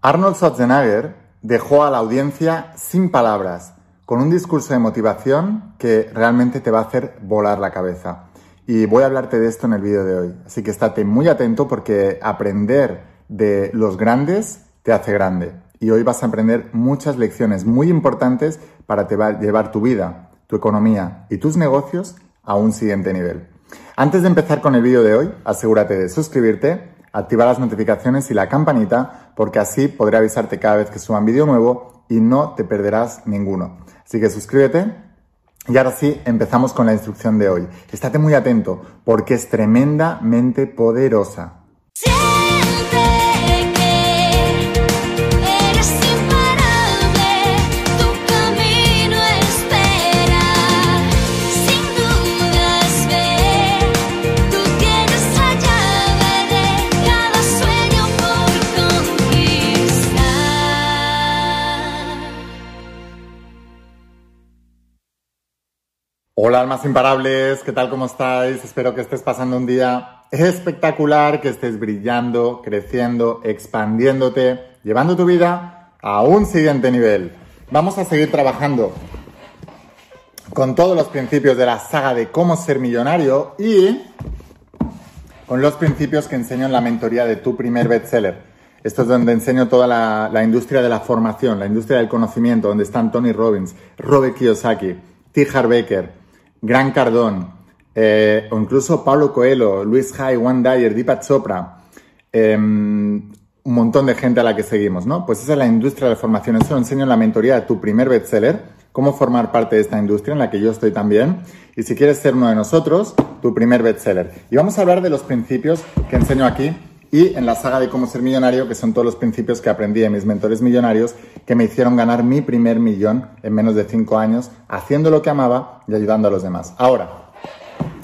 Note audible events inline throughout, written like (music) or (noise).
Arnold Schwarzenegger dejó a la audiencia sin palabras, con un discurso de motivación que realmente te va a hacer volar la cabeza. Y voy a hablarte de esto en el vídeo de hoy. Así que estate muy atento porque aprender de los grandes te hace grande. Y hoy vas a aprender muchas lecciones muy importantes para llevar tu vida, tu economía y tus negocios a un siguiente nivel. Antes de empezar con el vídeo de hoy, asegúrate de suscribirte activar las notificaciones y la campanita porque así podré avisarte cada vez que suba un vídeo nuevo y no te perderás ninguno. Así que suscríbete y ahora sí empezamos con la instrucción de hoy. Estate muy atento porque es tremendamente poderosa. Hola almas imparables, ¿qué tal? ¿Cómo estáis? Espero que estés pasando un día espectacular, que estés brillando, creciendo, expandiéndote, llevando tu vida a un siguiente nivel. Vamos a seguir trabajando con todos los principios de la saga de cómo ser millonario y con los principios que enseño en la mentoría de tu primer bestseller. Esto es donde enseño toda la, industria de la formación, la industria del conocimiento, donde están Tony Robbins, Robert Kiyosaki, T. Harbaker, Gran Cardón, eh, o incluso Pablo Coelho, Luis Hay, Juan Dyer, Deepak Chopra, em, un montón de gente a la que seguimos, ¿no? Pues esa es la industria de la formación. Eso lo enseño en la mentoría de tu primer bestseller, cómo formar parte de esta industria en la que yo estoy también. Y si quieres ser uno de nosotros, tu primer bestseller. Y vamos a hablar de los principios que enseño aquí y en la saga de cómo ser millonario, que son todos los principios que aprendí de mis mentores millonarios que me hicieron ganar mi primer millón en menos de cinco años, haciendo lo que amaba y ayudando a los demás. Ahora,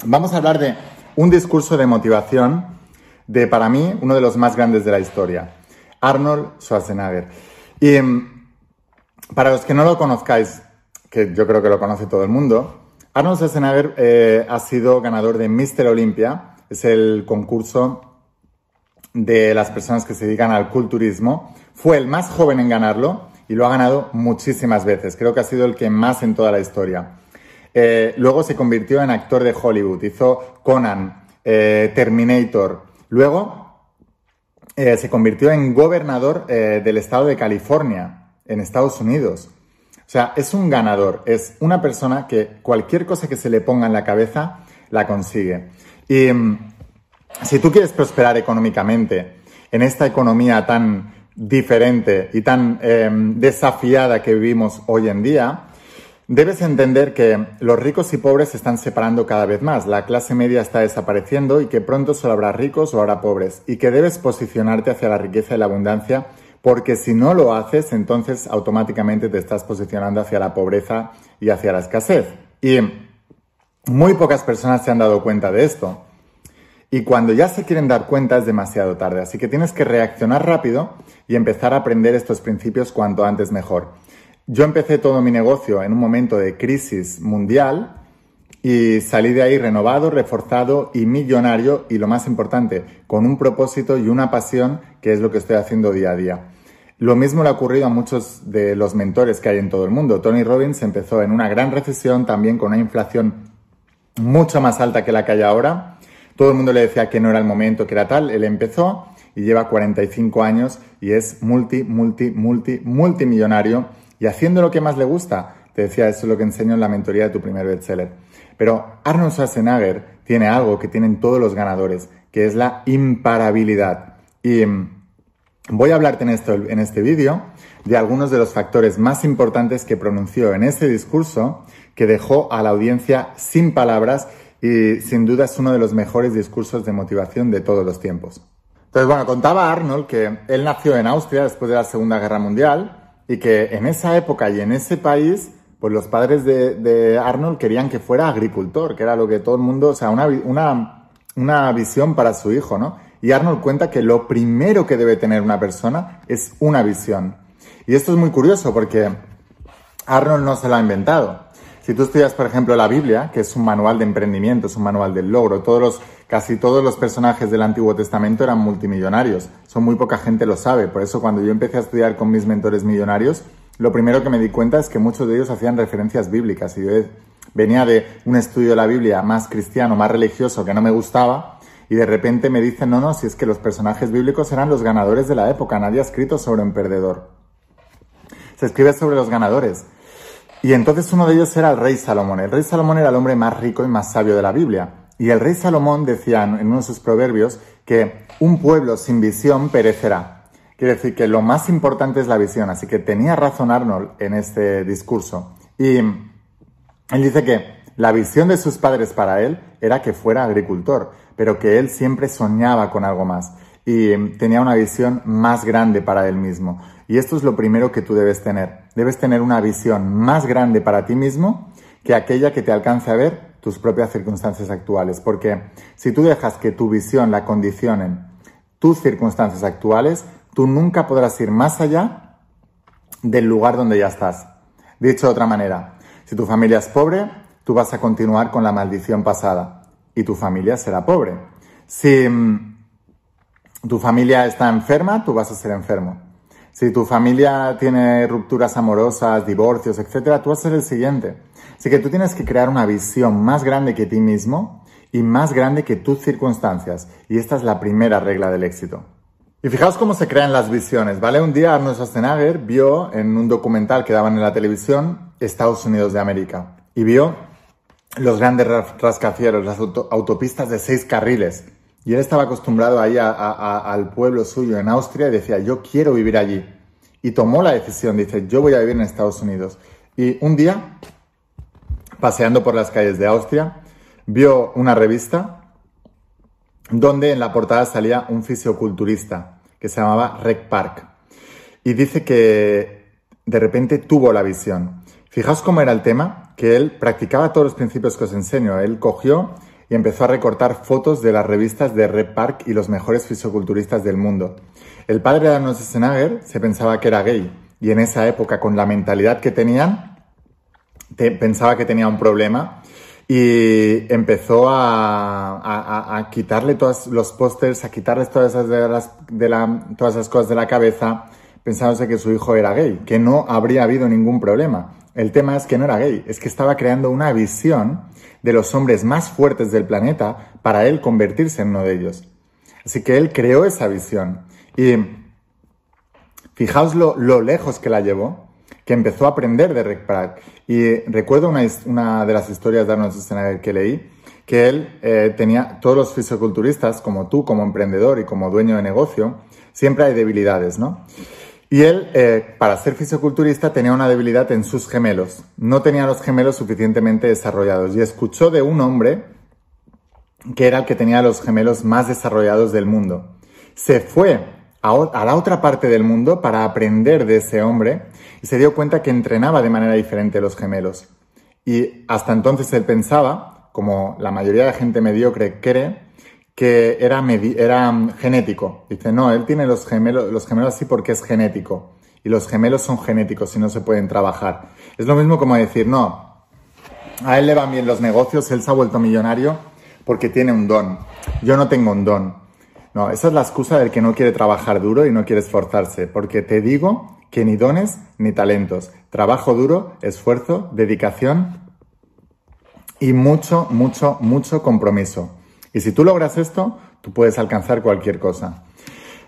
vamos a hablar de un discurso de motivación de, para mí, uno de los más grandes de la historia, Arnold Schwarzenegger. Y mm, para los que no lo conozcáis, que yo creo que lo conoce todo el mundo, Arnold Schwarzenegger eh, ha sido ganador de Mr. Olympia, es el concurso de las personas que se dedican al culturismo. Fue el más joven en ganarlo y lo ha ganado muchísimas veces. Creo que ha sido el que más en toda la historia. Eh, luego se convirtió en actor de Hollywood. Hizo Conan, eh, Terminator. Luego eh, se convirtió en gobernador del estado de California, en Estados Unidos. O sea, es un ganador. Es una persona que cualquier cosa que se le ponga en la cabeza la consigue. Y mm, si tú quieres prosperar económicamente en esta economía tan diferente y tan em, desafiada que vivimos hoy en día, debes entender que los ricos y pobres se están separando cada vez más. La clase media está desapareciendo y que pronto solo habrá ricos o habrá pobres. Y que debes posicionarte hacia la riqueza y la abundancia porque si no lo haces, entonces automáticamente te estás posicionando hacia la pobreza y hacia la escasez. Y muy pocas personas se han dado cuenta de esto. Y cuando ya se quieren dar cuenta es demasiado tarde, así que tienes que reaccionar rápido y empezar a aprender estos principios cuanto antes mejor. Yo empecé todo mi negocio en un momento de crisis mundial y salí de ahí renovado, reforzado y millonario y lo más importante, con un propósito y una pasión que es lo que estoy haciendo día a día. Lo mismo le ha ocurrido a muchos de los mentores que hay en todo el mundo. Tony Robbins empezó en una gran recesión, también con una inflación mucho más alta que la que hay ahora todo el mundo le decía que no era el momento, que era tal. Él empezó y lleva 45 años y es multi, multi, multi, multimillonario y haciendo lo que más le gusta. Te decía, eso es lo que enseño en la mentoría de tu primer bestseller. Pero Arnold Schwarzenegger tiene algo que tienen todos los ganadores, que es la imparabilidad. Y mm, voy a hablarte en, esto, en este vídeo de algunos de los factores más importantes que pronunció en este discurso que dejó a la audiencia sin palabras y sin duda es uno de los mejores discursos de motivación de todos los tiempos. Entonces, bueno, contaba Arnold que él nació en Austria después de la Segunda Guerra Mundial y que en esa época y en ese país, pues los padres de, Arnold querían que fuera agricultor, que era lo que todo el mundo, o sea, una, una, una visión para su hijo, ¿no? Y Arnold cuenta que lo primero que debe tener una persona es una visión. Y esto es muy curioso porque Arnold no se lo ha inventado si tú estudias, por ejemplo, la Biblia, que es un manual de emprendimiento, es un manual del logro, todos los, casi todos los personajes del Antiguo Testamento eran multimillonarios. Son muy poca gente lo sabe. Por eso cuando yo empecé a estudiar con mis mentores millonarios, lo primero que me di cuenta es que muchos de ellos hacían referencias bíblicas. Y yo venía de un estudio de la Biblia más cristiano, más religioso, que no me gustaba, y de repente me dicen, no, no, si es que los personajes bíblicos eran los ganadores de la época, nadie ha escrito sobre un perdedor. Se escribe sobre los ganadores. Y entonces uno de ellos era el rey Salomón. El rey Salomón era el hombre más rico y más sabio de la Biblia. Y el rey Salomón decía en uno de sus proverbios que un pueblo sin visión perecerá. Quiere decir que lo más importante es la visión. Así que tenía razón Arnold en este discurso. Y él dice que la visión de sus padres para él era que fuera agricultor, pero que él siempre soñaba con algo más y tenía una visión más grande para él mismo. Y esto es lo primero que tú debes tener. Debes tener una visión más grande para ti mismo que aquella que te alcance a ver tus propias circunstancias actuales. Porque si tú dejas que tu visión la condicionen tus circunstancias actuales, tú nunca podrás ir más allá del lugar donde ya estás. Dicho de otra manera, si tu familia es pobre, tú vas a continuar con la maldición pasada y tu familia será pobre. Si mm, tu familia está enferma, tú vas a ser enfermo. Si tu familia tiene rupturas amorosas, divorcios, etcétera, tú ser el siguiente. Así que tú tienes que crear una visión más grande que ti mismo y más grande que tus circunstancias. Y esta es la primera regla del éxito. Y fijaos cómo se crean las visiones, ¿vale? Un día Arnold Schwarzenegger vio en un documental que daban en la televisión Estados Unidos de América y vio los grandes rascacielos, las autopistas de seis carriles y él estaba acostumbrado ahí al pueblo suyo en Austria y decía, yo quiero vivir allí. Y tomó la decisión, dice, yo voy a vivir en Estados Unidos. Y un día, paseando por las calles de Austria, vio una revista donde en la portada salía un fisioculturista que se llamaba Rec Park. Y dice que de repente tuvo la visión. Fijaos cómo era el tema, que él practicaba todos los principios que os enseño. Él cogió y empezó a recortar fotos de las revistas de Red Park y los mejores fisioculturistas del mundo. El padre de Arnold Schwarzenegger se pensaba que era gay y en esa época, con la mentalidad que tenían, pensaba que tenía un problema y empezó a, quitarle todos los pósters, a quitarle todas esas, las, de la, todas esas cosas de la cabeza, pensándose que su hijo era gay, que no habría habido ningún problema. El tema es que no era gay, es que estaba creando una visión de los hombres más fuertes del planeta para él convertirse en uno de ellos. Así que él creó esa visión. Y fijaos lo, lejos que la llevó, que empezó a aprender de Rick Pratt. Y recuerdo una, de las historias de Arnold Schwarzenegger que leí, que él eh, tenía, todos los fisioculturistas, como tú, como emprendedor y como dueño de negocio, siempre hay debilidades, ¿no? Y él, eh, para ser fisioculturista, tenía una debilidad en sus gemelos. No tenía los gemelos suficientemente desarrollados. Y escuchó de un hombre que era el que tenía los gemelos más desarrollados del mundo. Se fue a, la otra parte del mundo para aprender de ese hombre y se dio cuenta que entrenaba de manera diferente los gemelos. Y hasta entonces él pensaba, como la mayoría de gente mediocre cree, que era, era mm, genético. Dice, no, él tiene los gemelos, los gemelos así porque es genético. Y los gemelos son genéticos y no se pueden trabajar. Es lo mismo como decir, no, a él le van bien los negocios, él se ha vuelto millonario porque tiene un don. Yo no tengo un don. No, esa es la excusa del que no quiere trabajar duro y no quiere esforzarse. Porque te digo que ni dones ni talentos. Trabajo duro, esfuerzo, dedicación y mucho, mucho, mucho compromiso. Y si tú logras esto, tú puedes alcanzar cualquier cosa.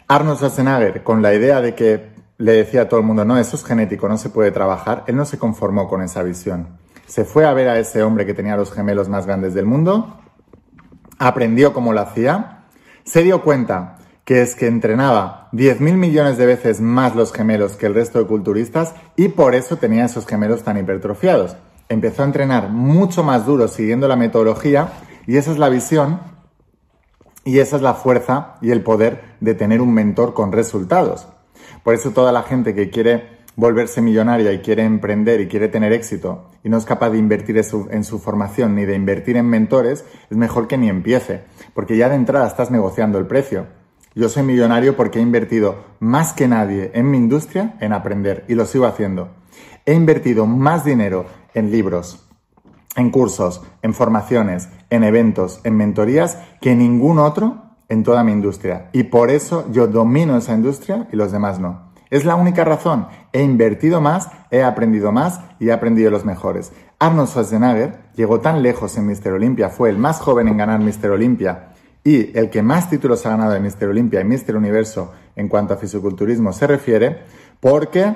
Arnold Schwarzenegger, con la idea de que le decía a todo el mundo, no, eso es genético, no se puede trabajar, él no se conformó con esa visión. Se fue a ver a ese hombre que tenía los gemelos más grandes del mundo, aprendió cómo lo hacía, se dio cuenta que es que entrenaba 10.000 millones de veces más los gemelos que el resto de culturistas y por eso tenía esos gemelos tan hipertrofiados. Empezó a entrenar mucho más duro siguiendo la metodología y esa es la visión y esa es la fuerza y el poder de tener un mentor con resultados. Por eso toda la gente que quiere volverse millonaria y quiere emprender y quiere tener éxito y no es capaz de invertir en su, formación ni de invertir en mentores, es mejor que ni empiece, porque ya de entrada estás negociando el precio. Yo soy millonario porque he invertido más que nadie en mi industria en aprender y lo sigo haciendo. He invertido más dinero en libros, en cursos, en formaciones, en eventos, en mentorías que ningún otro en toda mi industria. Y por eso yo domino esa industria y los demás no. Es la única razón. He invertido más, he aprendido más y he aprendido los mejores. Arnold Schwarzenegger llegó tan lejos en Mr. Olympia, fue el más joven en ganar Mr. Olympia y el que más títulos ha ganado en Mr. Olympia y Mr. Universo en cuanto a fisiculturismo se refiere, porque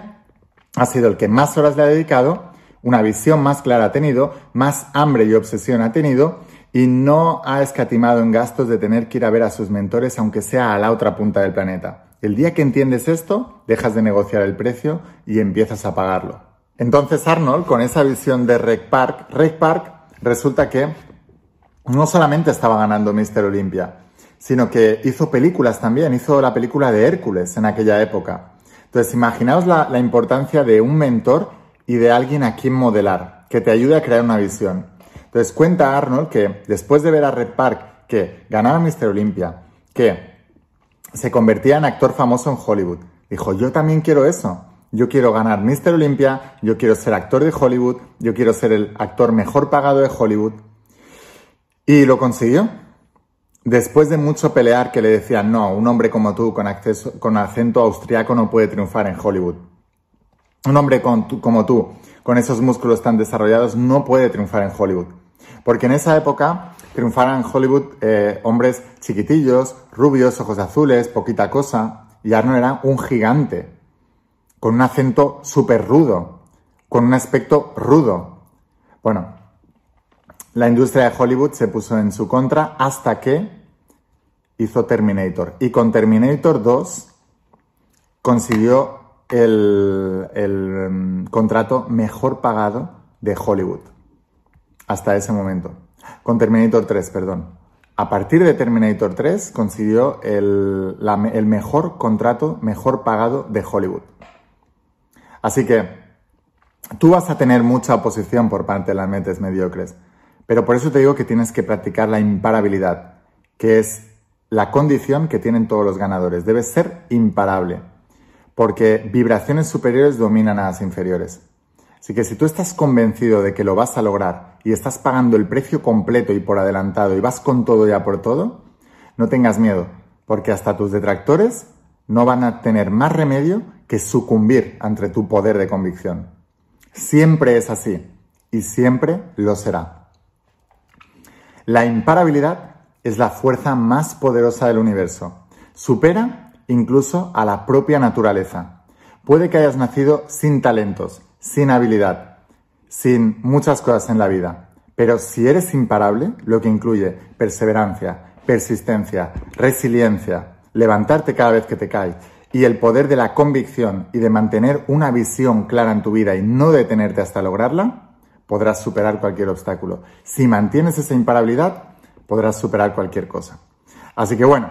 ha sido el que más horas le ha dedicado, una visión más clara ha tenido, más hambre y obsesión ha tenido y no ha escatimado en gastos de tener que ir a ver a sus mentores aunque sea a la otra punta del planeta. El día que entiendes esto, dejas de negociar el precio y empiezas a pagarlo. Entonces Arnold, con esa visión de Rec Park, Rec Park resulta que no solamente estaba ganando Mr. Olympia, sino que hizo películas también, hizo la película de Hércules en aquella época. Entonces, imaginaos la, importancia de un mentor y de alguien a quien modelar, que te ayude a crear una visión. Entonces, cuenta Arnold que después de ver a Red Park, que ganaba Mr. Olympia, que se convertía en actor famoso en Hollywood, dijo, yo también quiero eso. Yo quiero ganar Mr. Olympia, yo quiero ser actor de Hollywood, yo quiero ser el actor mejor pagado de Hollywood. Y lo consiguió. Después de mucho pelear que le decían, no, un hombre como tú con, acceso, con acento austriaco no puede triunfar en Hollywood. Un hombre como tú, con esos músculos tan desarrollados, no puede triunfar en Hollywood. Porque en esa época triunfaron en Hollywood eh, hombres chiquitillos, rubios, ojos azules, poquita cosa, y Arnold era un gigante con un acento súper rudo, con un aspecto rudo. Bueno, la industria de Hollywood se puso en su contra hasta que hizo Terminator. Y con Terminator 2 consiguió el, mm, contrato mejor pagado de Hollywood. Hasta ese momento. Con Terminator 3, perdón. A partir de Terminator 3 consiguió el, el mejor contrato, mejor pagado de Hollywood. Así que tú vas a tener mucha oposición por parte de las mentes mediocres, pero por eso te digo que tienes que practicar la imparabilidad, que es la condición que tienen todos los ganadores. Debes ser imparable, porque vibraciones superiores dominan a las inferiores. Así que si tú estás convencido de que lo vas a lograr y estás pagando el precio completo y por adelantado y vas con todo ya por todo, no tengas miedo, porque hasta tus detractores no van a tener más remedio que sucumbir ante tu poder de convicción. Siempre es así y siempre lo será. La imparabilidad es la fuerza más poderosa del universo. Supera incluso a la propia naturaleza. Puede que hayas nacido sin talentos, sin habilidad, sin muchas cosas en la vida, pero si eres imparable, lo que incluye perseverancia, persistencia, resiliencia, levantarte cada vez que te caes y el poder de la convicción y de mantener una visión clara en tu vida y no detenerte hasta lograrla, podrás superar cualquier obstáculo. Si mantienes esa imparabilidad, podrás superar cualquier cosa. Así que bueno,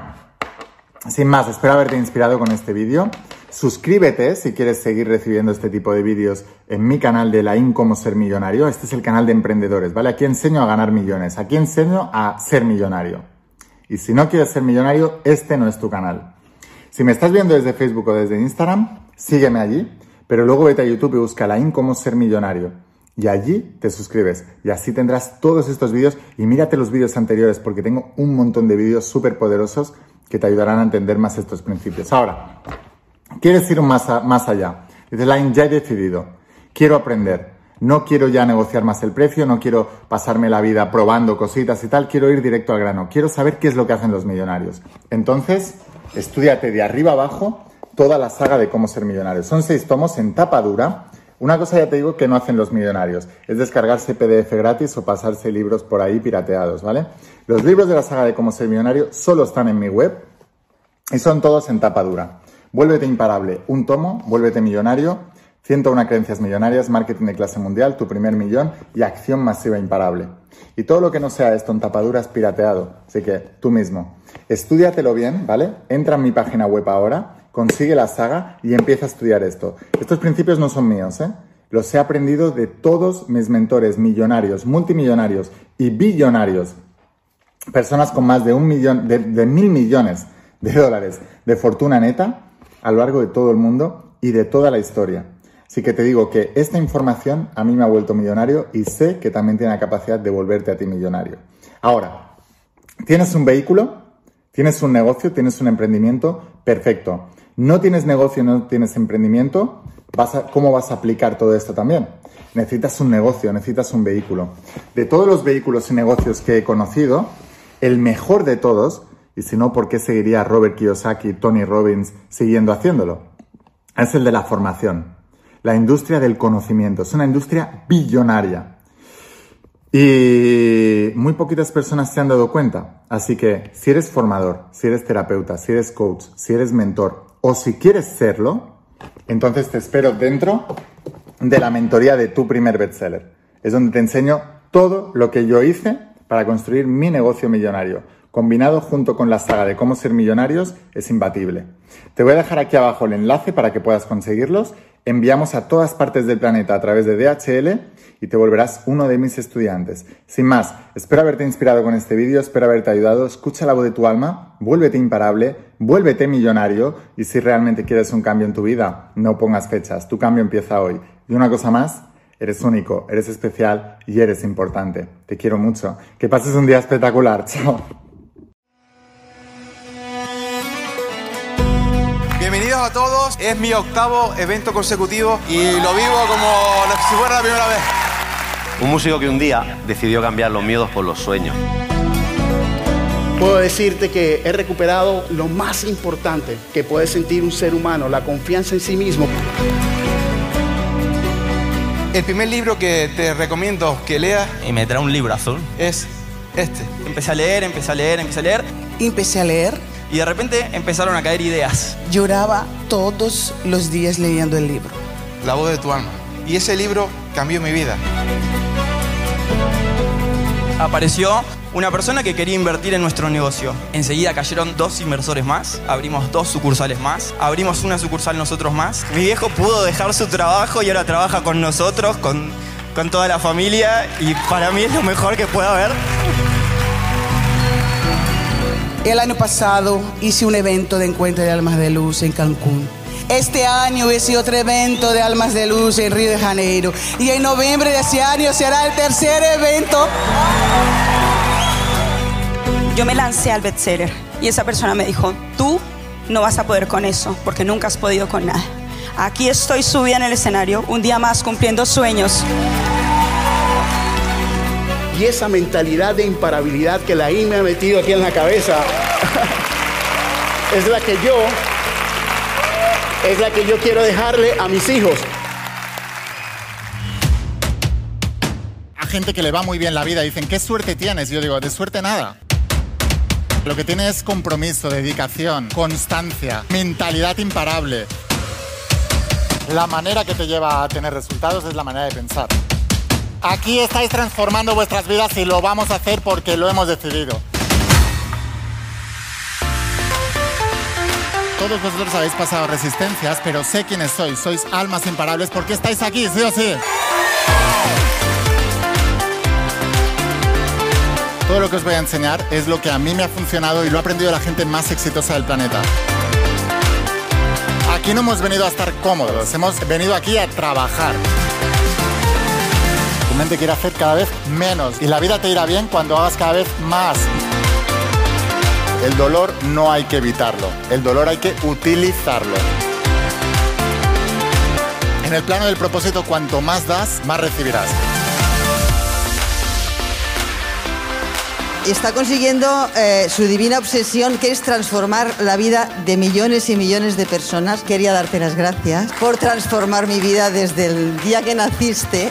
sin más, espero haberte inspirado con este vídeo. Suscríbete si quieres seguir recibiendo este tipo de vídeos en mi canal de la IN Cómo Ser Millonario. Este es el canal de emprendedores, ¿vale? Aquí enseño a ganar millones, aquí enseño a ser millonario. Y si no quieres ser millonario, este no es tu canal. Si me estás viendo desde Facebook o desde Instagram, sígueme allí, pero luego vete a YouTube y busca la IN cómo ser millonario. Y allí te suscribes y así tendrás todos estos vídeos y mírate los vídeos anteriores porque tengo un montón de vídeos súper poderosos que te ayudarán a entender más estos principios. Ahora, ¿quieres ir más, más allá? Dices, Line, ya he decidido. Quiero aprender. No quiero ya negociar más el precio, no quiero pasarme la vida probando cositas y tal, quiero ir directo al grano, quiero saber qué es lo que hacen los millonarios. Entonces, estudiate de arriba abajo toda la saga de cómo ser millonario. Son seis tomos en tapa dura. Una cosa ya te digo que no hacen los millonarios, es descargarse PDF gratis o pasarse libros por ahí pirateados, ¿vale? Los libros de la saga de cómo ser millonario solo están en mi web y son todos en tapa dura. Vuélvete imparable, un tomo, vuélvete millonario 101 creencias millonarias, marketing de clase mundial, tu primer millón y acción masiva imparable. Y todo lo que no sea esto en tapaduras pirateado. Así que tú mismo, estudiatelo bien, ¿vale? Entra en mi página web ahora, consigue la saga y empieza a estudiar esto. Estos principios no son míos, ¿eh? Los he aprendido de todos mis mentores millonarios, multimillonarios y billonarios. Personas con más de un millón, de, de mil millones de dólares de fortuna neta a lo largo de todo el mundo y de toda la historia. Así que te digo que esta información a mí me ha vuelto millonario y sé que también tiene la capacidad de volverte a ti millonario. Ahora, ¿tienes un vehículo? ¿Tienes un negocio? ¿Tienes un emprendimiento? Perfecto. ¿No tienes negocio? ¿No tienes emprendimiento? ¿Cómo vas a aplicar todo esto también? Necesitas un negocio, necesitas un vehículo. De todos los vehículos y negocios que he conocido, el mejor de todos, y si no, ¿por qué seguiría Robert Kiyosaki, Tony Robbins siguiendo haciéndolo? Es el de la formación. La industria del conocimiento. Es una industria billonaria. Y muy poquitas personas se han dado cuenta. Así que si eres formador, si eres terapeuta, si eres coach, si eres mentor o si quieres serlo, entonces te espero dentro de la mentoría de tu primer bestseller. Es donde te enseño todo lo que yo hice para construir mi negocio millonario. Combinado junto con la saga de cómo ser millonarios es imbatible. Te voy a dejar aquí abajo el enlace para que puedas conseguirlos. Enviamos a todas partes del planeta a través de DHL y te volverás uno de mis estudiantes. Sin más, espero haberte inspirado con este vídeo, espero haberte ayudado. Escucha la voz de tu alma, vuélvete imparable, vuélvete millonario y si realmente quieres un cambio en tu vida, no pongas fechas. Tu cambio empieza hoy. Y una cosa más, eres único, eres especial y eres importante. Te quiero mucho. Que pases un día espectacular. (laughs) Chao. A todos, es mi octavo evento consecutivo y lo vivo como si fuera la primera vez. Un músico que un día decidió cambiar los miedos por los sueños. Puedo decirte que he recuperado lo más importante que puede sentir un ser humano, la confianza en sí mismo. El primer libro que te recomiendo que leas y me trae un libro azul es este. Empecé a leer, empecé a leer, empecé a leer. Empecé a leer. Y de repente empezaron a caer ideas. Lloraba todos los días leyendo el libro. La voz de tu alma. Y ese libro cambió mi vida. Apareció una persona que quería invertir en nuestro negocio. Enseguida cayeron dos inversores más, abrimos dos sucursales más, abrimos una sucursal nosotros más. Mi viejo pudo dejar su trabajo y ahora trabaja con nosotros, con, con toda la familia y para mí es lo mejor que puede haber. El año pasado hice un evento de encuentro de almas de luz en Cancún. Este año hice otro evento de Almas de Luz en Río de Janeiro. Y en noviembre de ese año será el tercer evento. Yo me lancé al bestseller y esa persona me dijo, tú no vas a poder con eso porque nunca has podido con nada. Aquí estoy subida en el escenario, un día más cumpliendo sueños. Y esa mentalidad de imparabilidad que la I me ha metido aquí en la cabeza es la que yo es la que yo quiero dejarle a mis hijos. A gente que le va muy bien la vida dicen, ¿qué suerte tienes? Yo digo, de suerte nada. Lo que tiene es compromiso, dedicación, constancia, mentalidad imparable. La manera que te lleva a tener resultados es la manera de pensar. Aquí estáis transformando vuestras vidas y lo vamos a hacer porque lo hemos decidido. Todos vosotros habéis pasado resistencias, pero sé quiénes sois. Sois almas imparables porque estáis aquí, sí o sí. Todo lo que os voy a enseñar es lo que a mí me ha funcionado y lo ha aprendido la gente más exitosa del planeta. Aquí no hemos venido a estar cómodos, hemos venido aquí a trabajar. Mente quiere hacer cada vez menos y la vida te irá bien cuando hagas cada vez más. El dolor no hay que evitarlo, el dolor hay que utilizarlo. En el plano del propósito, cuanto más das, más recibirás. Está consiguiendo eh, su divina obsesión, que es transformar la vida de millones y millones de personas. Quería darte las gracias por transformar mi vida desde el día que naciste